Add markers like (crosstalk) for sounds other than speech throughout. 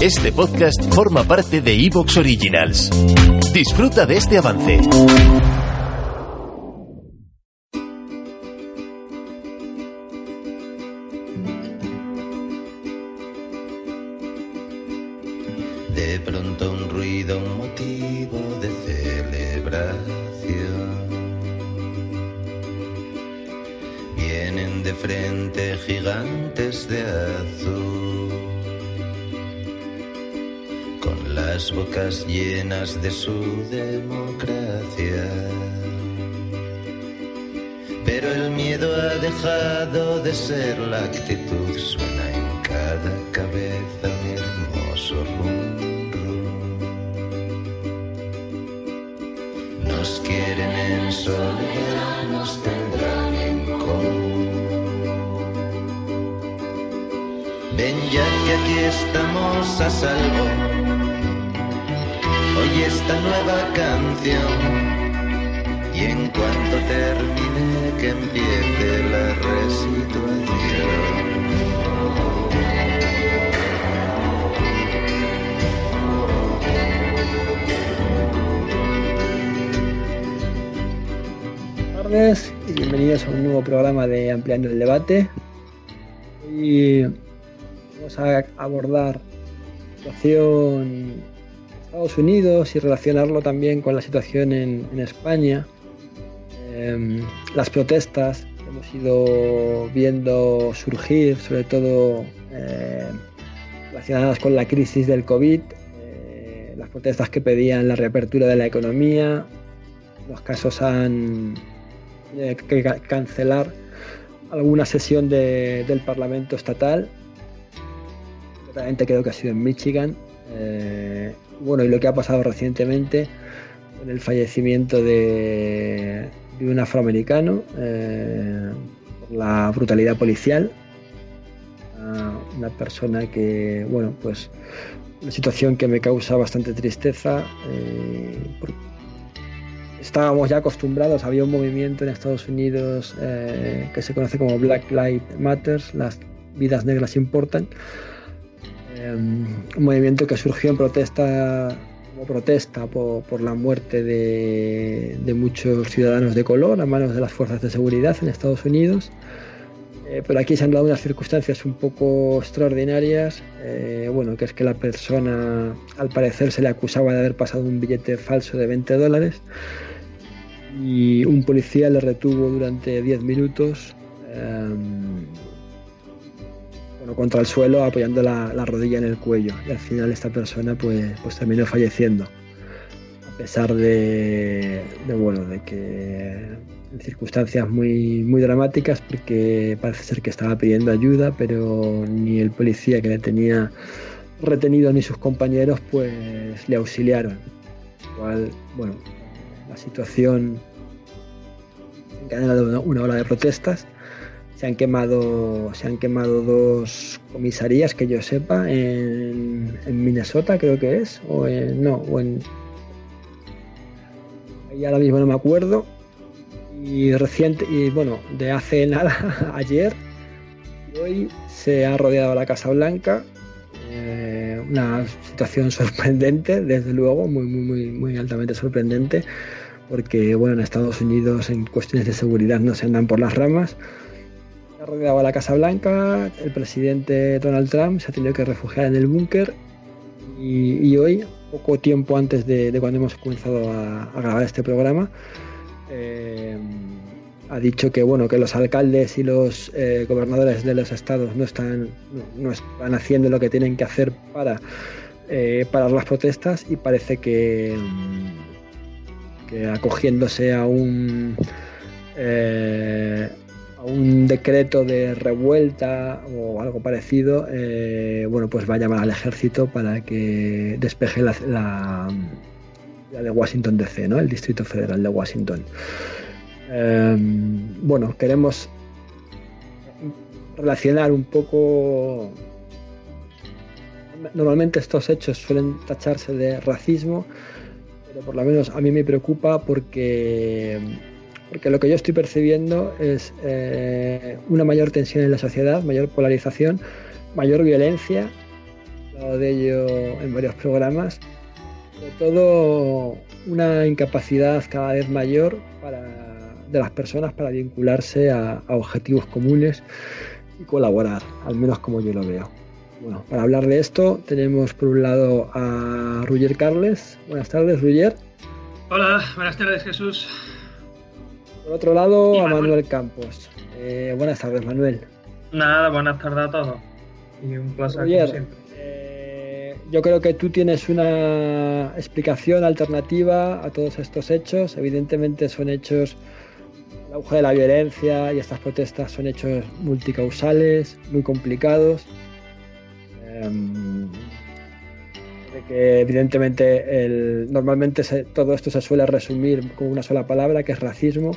Este podcast forma parte de Evox Originals. Disfruta de este avance. De pronto un ruido, un motivo de celebración. De frente gigantes de azul, con las bocas llenas de su democracia. Pero el miedo ha dejado de ser la actitud, suena en cada cabeza un hermoso rum, rum. Nos quieren en soledad, Ven ya que aquí estamos a salvo. Oye esta nueva canción. Y en cuanto termine que empiece la resituación. Y bienvenidos a un nuevo programa de Ampliando el Debate. Hoy vamos a abordar la situación en Estados Unidos y relacionarlo también con la situación en, España. Em, las protestas que hemos ido viendo surgir, sobre todo eh, relacionadas con la crisis del COVID, eh, las protestas que pedían la reapertura de la economía, los casos han eh, que ca- cancelar alguna sesión de- del Parlamento estatal. Realmente creo que ha sido en Michigan. Eh, bueno, y lo que ha pasado recientemente con el fallecimiento de, de un afroamericano eh, por la brutalidad policial. Ah, una persona que, bueno, pues una situación que me causa bastante tristeza. eh, estábamos ya acostumbrados, había un movimiento en Estados Unidos eh, que se conoce como Black Lives Matter, las vidas negras importan. Eh, un movimiento que surgió en protesta, como protesta por, por la muerte de, de muchos ciudadanos de color a manos de las fuerzas de seguridad en Estados Unidos. Eh, pero aquí se han dado unas circunstancias un poco extraordinarias. eh, bueno, que es que la persona, al parecer, se le acusaba de haber pasado un billete falso de 20 dólares y un policía le retuvo durante 10 minutos em, bueno, contra el suelo apoyando la, la rodilla en el cuello. Y al final esta persona pues, pues terminó falleciendo. A pesar de, bueno de que en circunstancias muy muy dramáticas porque parece ser que estaba pidiendo ayuda pero ni el policía que le tenía retenido ni sus compañeros pues le auxiliaron. Cual bueno la situación encadenado una, una ola de protestas se han quemado se han quemado dos comisarías que yo sepa en, Minnesota creo que es o en, no o en ahí ahora mismo no me acuerdo. Y reciente y bueno de hace (laughs) nada ayer y hoy se ha rodeado la Casa Blanca eh, una situación (laughs) sorprendente desde luego muy muy muy muy altamente sorprendente porque bueno en Estados Unidos en cuestiones de seguridad no se andan por las ramas ha rodeado a la Casa Blanca, el presidente Donald Trump se ha tenido que refugiar en el búnker y, hoy, poco tiempo antes de, de cuando hemos comenzado a, grabar este programa, eh, ha dicho que bueno que los alcaldes y los eh, gobernadores de los estados no están, no, están haciendo lo que tienen que hacer para eh, parar las protestas y parece que, acogiéndose a un decreto de revuelta o algo parecido, eh, bueno, pues va a llamar al ejército para que despeje la, la, de Washington DC, ¿no? El Distrito Federal de Washington. Em, bueno, queremos relacionar un poco. Normalmente estos hechos suelen tacharse de racismo, pero por lo menos a mí me preocupa porque porque lo que yo estoy percibiendo es eh, una mayor tensión en la sociedad, mayor polarización, mayor violencia, hablado de ello en varios programas, sobre todo una incapacidad cada vez mayor de las personas para vincularse a, objetivos comunes y colaborar, al menos como yo lo veo. Bueno, para hablar de esto tenemos por un lado a Ruger Carles. Buenas tardes, Ruger. Hola, buenas tardes, Jesús. Por otro lado, a Manuel Campos. Eh, buenas tardes, Manuel. Nada, buenas tardes a todos. Y un placer siempre. Eh, yo creo que tú tienes una explicación alternativa a todos estos hechos. Evidentemente son hechos, el auge de la violencia y estas protestas son hechos multicausales, muy complicados. Em, que evidentemente el, normalmente todo esto se suele resumir con una sola palabra, que es racismo.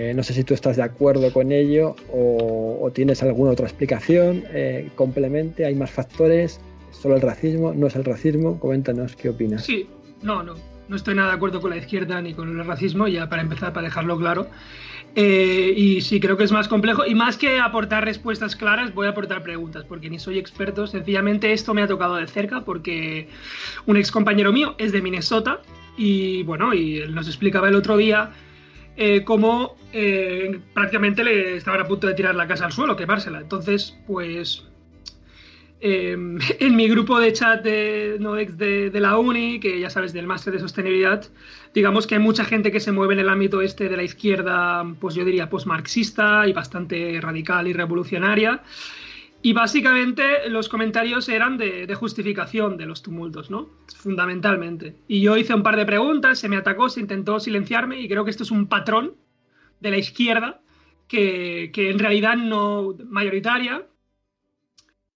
Eh, no sé si tú estás de acuerdo con ello o, tienes alguna otra explicación, eh, complemente, hay más factores, solo el racismo, no es el racismo, coméntanos qué opinas. Sí, no, no, no estoy nada de acuerdo con la izquierda ni con el racismo, ya para empezar, para dejarlo claro. Eh, y sí, creo que es más complejo. Y más que aportar respuestas claras, voy a aportar preguntas, porque ni soy experto. Sencillamente esto me ha tocado de cerca, porque un ex compañero mío es de Minnesota. Y bueno, y nos explicaba el otro día eh, cómo eh, prácticamente le estaban a punto de tirar la casa al suelo, quemársela. Entonces, pues em, (laughs) en mi grupo de chat de, de, de, la uni, que ya sabes, del máster de sostenibilidad, digamos que hay mucha gente que se mueve en el ámbito este de la izquierda, pues yo diría postmarxista y bastante radical y revolucionaria. Y básicamente los comentarios eran de, justificación de los tumultos, ¿no? Fundamentalmente. Y yo hice un par de preguntas, se me atacó, se intentó silenciarme y creo que esto es un patrón de la izquierda que, en realidad no, mayoritaria,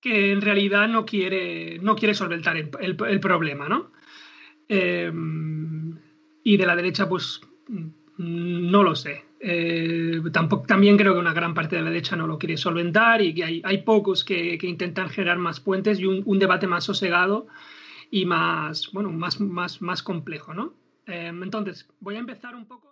que en realidad no quiere, no quiere solventar el, problema, ¿no? Em, y de la derecha, pues no lo sé. Eh, tampoco, también creo que una gran parte de la derecha no lo quiere solventar y que hay, hay pocos que, que, intentan generar más puentes y un, un, debate más sosegado y más, bueno, más, más, más complejo, ¿no? Eh, entonces, voy a empezar un poco.